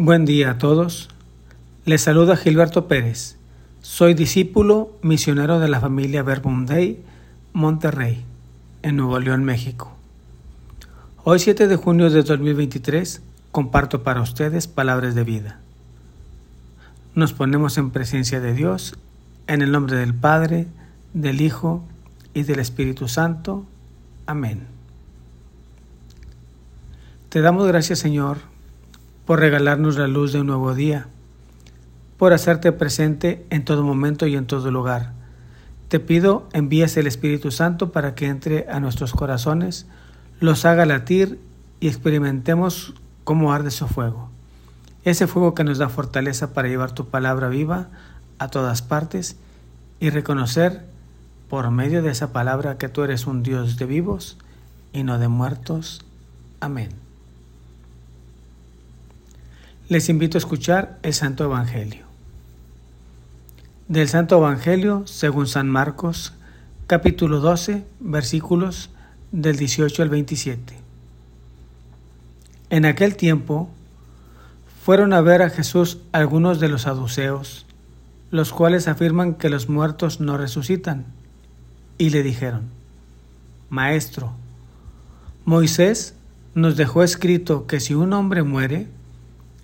Buen día a todos. Les saluda Gilberto Pérez. Soy discípulo misionero de la familia Verbum Dei, Monterrey, en Nuevo León, México. Hoy 7 de junio de 2023 comparto para ustedes palabras de vida. Nos ponemos en presencia de Dios en el nombre del Padre, del Hijo y del Espíritu Santo. Amén. Te damos gracias Señor por regalarnos la luz de un nuevo día, por hacerte presente en todo momento y en todo lugar. Te pido envíes el Espíritu Santo para que entre a nuestros corazones, los haga latir y experimentemos cómo arde su fuego. Ese fuego que nos da fortaleza para llevar tu palabra viva a todas partes y reconocer por medio de esa palabra que tú eres un Dios de vivos y no de muertos. Amén les invito a escuchar el Santo Evangelio. Del Santo Evangelio según San Marcos, capítulo 12, versículos del 18 al 27. En aquel tiempo fueron a ver a Jesús algunos de los saduceos, los cuales afirman que los muertos no resucitan, y le dijeron, Maestro, Moisés nos dejó escrito que si un hombre muere,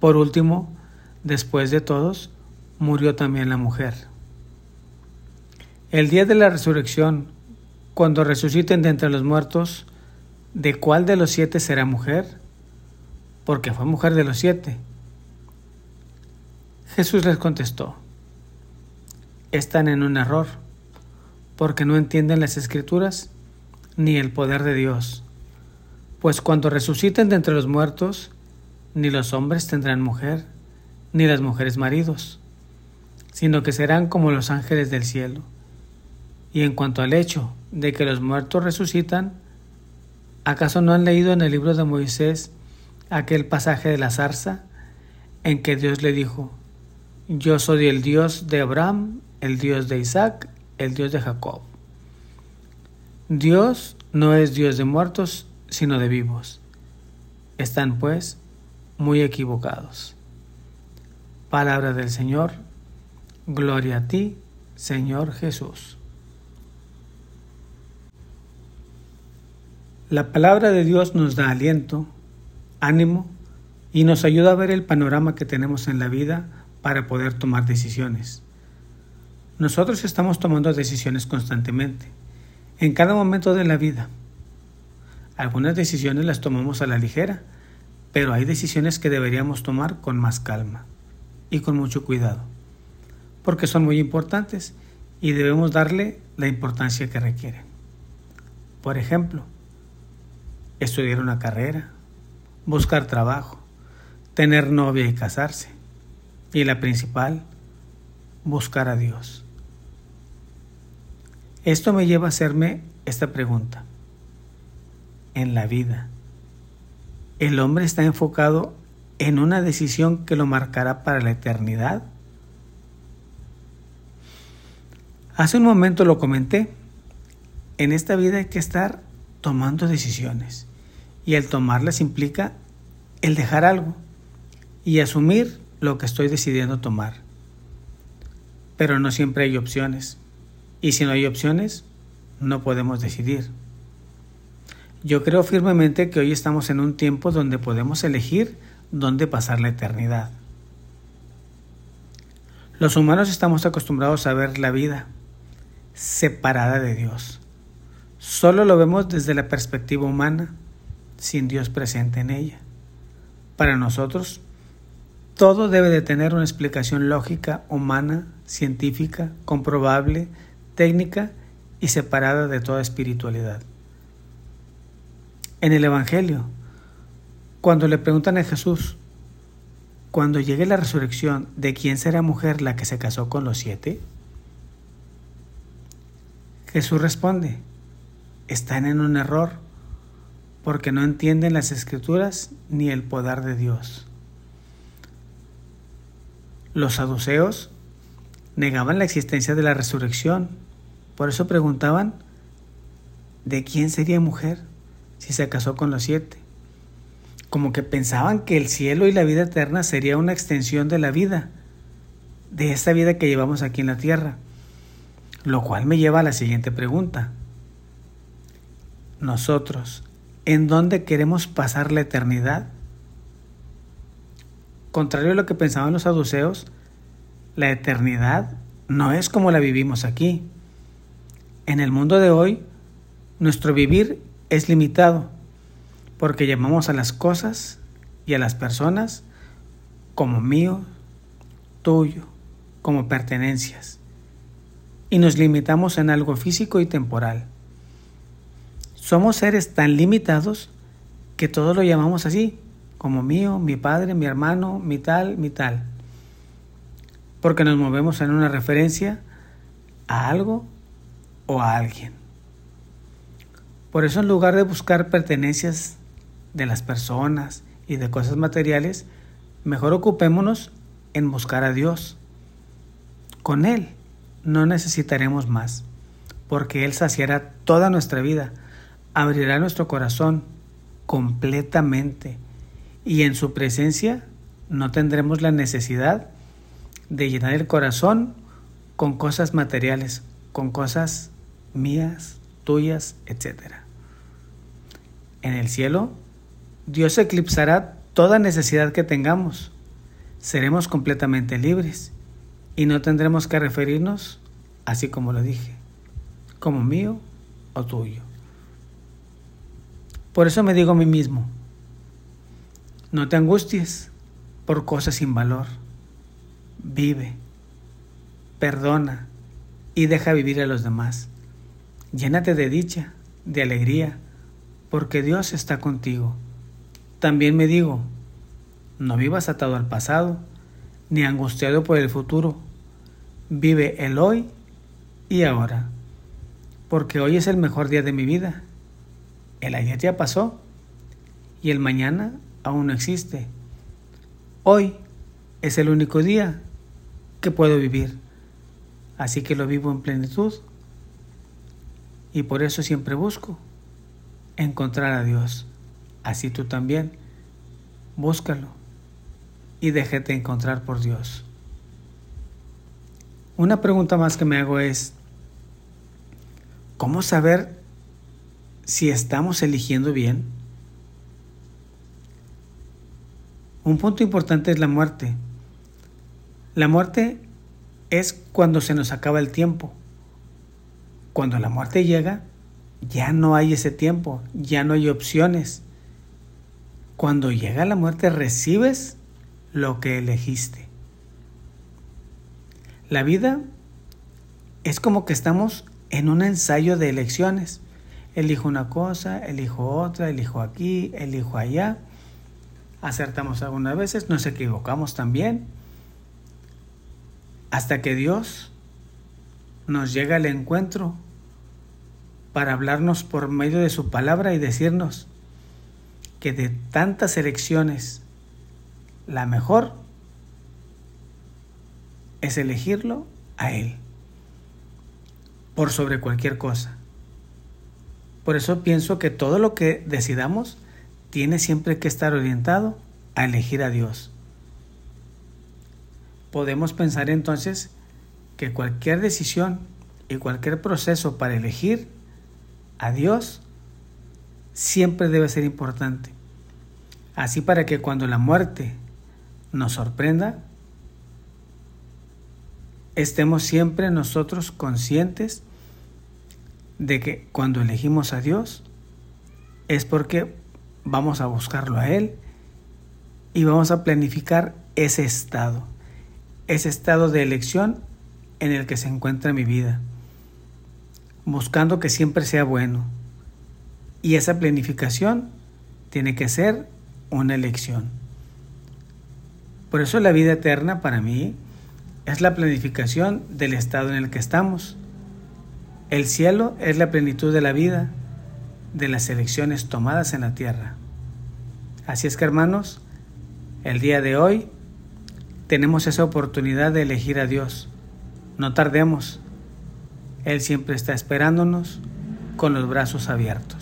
Por último, después de todos, murió también la mujer. El día de la resurrección, cuando resuciten de entre los muertos, ¿de cuál de los siete será mujer? Porque fue mujer de los siete. Jesús les contestó, están en un error, porque no entienden las escrituras ni el poder de Dios. Pues cuando resuciten de entre los muertos, ni los hombres tendrán mujer, ni las mujeres maridos, sino que serán como los ángeles del cielo. Y en cuanto al hecho de que los muertos resucitan, ¿acaso no han leído en el libro de Moisés aquel pasaje de la zarza en que Dios le dijo, yo soy el Dios de Abraham, el Dios de Isaac, el Dios de Jacob? Dios no es Dios de muertos, sino de vivos. Están pues muy equivocados. Palabra del Señor, gloria a ti, Señor Jesús. La palabra de Dios nos da aliento, ánimo y nos ayuda a ver el panorama que tenemos en la vida para poder tomar decisiones. Nosotros estamos tomando decisiones constantemente, en cada momento de la vida. Algunas decisiones las tomamos a la ligera, pero hay decisiones que deberíamos tomar con más calma y con mucho cuidado, porque son muy importantes y debemos darle la importancia que requieren. Por ejemplo, estudiar una carrera, buscar trabajo, tener novia y casarse. Y la principal, buscar a Dios. Esto me lleva a hacerme esta pregunta. En la vida, el hombre está enfocado en una decisión que lo marcará para la eternidad? Hace un momento lo comenté. En esta vida hay que estar tomando decisiones y el tomarlas implica el dejar algo y asumir lo que estoy decidiendo tomar. Pero no siempre hay opciones y si no hay opciones no podemos decidir. Yo creo firmemente que hoy estamos en un tiempo donde podemos elegir dónde pasar la eternidad. Los humanos estamos acostumbrados a ver la vida separada de Dios. Solo lo vemos desde la perspectiva humana, sin Dios presente en ella. Para nosotros, todo debe de tener una explicación lógica, humana, científica, comprobable, técnica y separada de toda espiritualidad en el Evangelio, cuando le preguntan a Jesús, cuando llegue la resurrección, ¿de quién será mujer la que se casó con los siete? Jesús responde, están en un error porque no entienden las escrituras ni el poder de Dios. Los saduceos negaban la existencia de la resurrección, por eso preguntaban, ¿de quién sería mujer si se casó con los siete? Como que pensaban que el cielo y la vida eterna sería una extensión de la vida, de esta vida que llevamos aquí en la tierra. Lo cual me lleva a la siguiente pregunta. Nosotros, ¿en dónde queremos pasar la eternidad? Contrario a lo que pensaban los saduceos, la eternidad no es como la vivimos aquí. En el mundo de hoy, nuestro vivir es limitado porque llamamos a las cosas y a las personas como mío, tuyo, como pertenencias y nos limitamos en algo físico y temporal. Somos seres tan limitados que todo lo llamamos así, como mío, mi padre, mi hermano, mi tal, mi tal. Porque nos movemos en una referencia a algo o a alguien. Por eso en lugar de buscar pertenencias de las personas y de cosas materiales, mejor ocupémonos en buscar a Dios. Con Él no necesitaremos más, porque Él saciará toda nuestra vida, abrirá nuestro corazón completamente y en su presencia no tendremos la necesidad de llenar el corazón con cosas materiales, con cosas mías, tuyas, etc. En el cielo, Dios eclipsará toda necesidad que tengamos. Seremos completamente libres y no tendremos que referirnos, así como lo dije, como mío o tuyo. Por eso me digo a mí mismo, no te angusties por cosas sin valor. Vive, perdona y deja vivir a los demás. Llénate de dicha, de alegría, porque Dios está contigo. También me digo, no vivas atado al pasado, ni angustiado por el futuro, Vive el hoy y ahora, porque hoy es el mejor día de mi vida. El ayer ya pasó y el mañana aún no existe. Hoy es el único día que puedo vivir, así que lo vivo en plenitud y por eso siempre busco encontrar a Dios. Así tú también, búscalo y déjate encontrar por Dios. Una pregunta más que me hago es, ¿cómo saber si estamos eligiendo bien? Un punto importante es la muerte. La muerte es cuando se nos acaba el tiempo. Cuando la muerte llega, ya no hay ese tiempo, ya no hay opciones. Cuando llega la muerte recibes lo que elegiste. La vida es como que estamos en un ensayo de elecciones. Elijo una cosa, elijo otra, elijo aquí, elijo allá. Acertamos algunas veces, nos equivocamos también. Hasta que Dios nos llega al encuentro para hablarnos por medio de su palabra y decirnos que de tantas elecciones, la mejor es elegirlo a Él por sobre cualquier cosa. Por eso pienso que todo lo que decidamos tiene siempre que estar orientado a elegir a Dios. Podemos pensar entonces que cualquier decisión y cualquier proceso para elegir a Dios siempre debe ser importante. Así para que cuando la muerte nos sorprenda, estemos siempre nosotros conscientes de que cuando elegimos a Dios es porque vamos a buscarlo a Él y vamos a planificar ese estado, ese estado de elección en el que se encuentra mi vida, buscando que siempre sea bueno. Y esa planificación tiene que ser una elección. Por eso la vida eterna para mí es la planificación del estado en el que estamos. El cielo es la plenitud de la vida, de las elecciones tomadas en la tierra. Así es que hermanos, el día de hoy tenemos esa oportunidad de elegir a Dios. No tardemos. Él siempre está esperándonos con los brazos abiertos.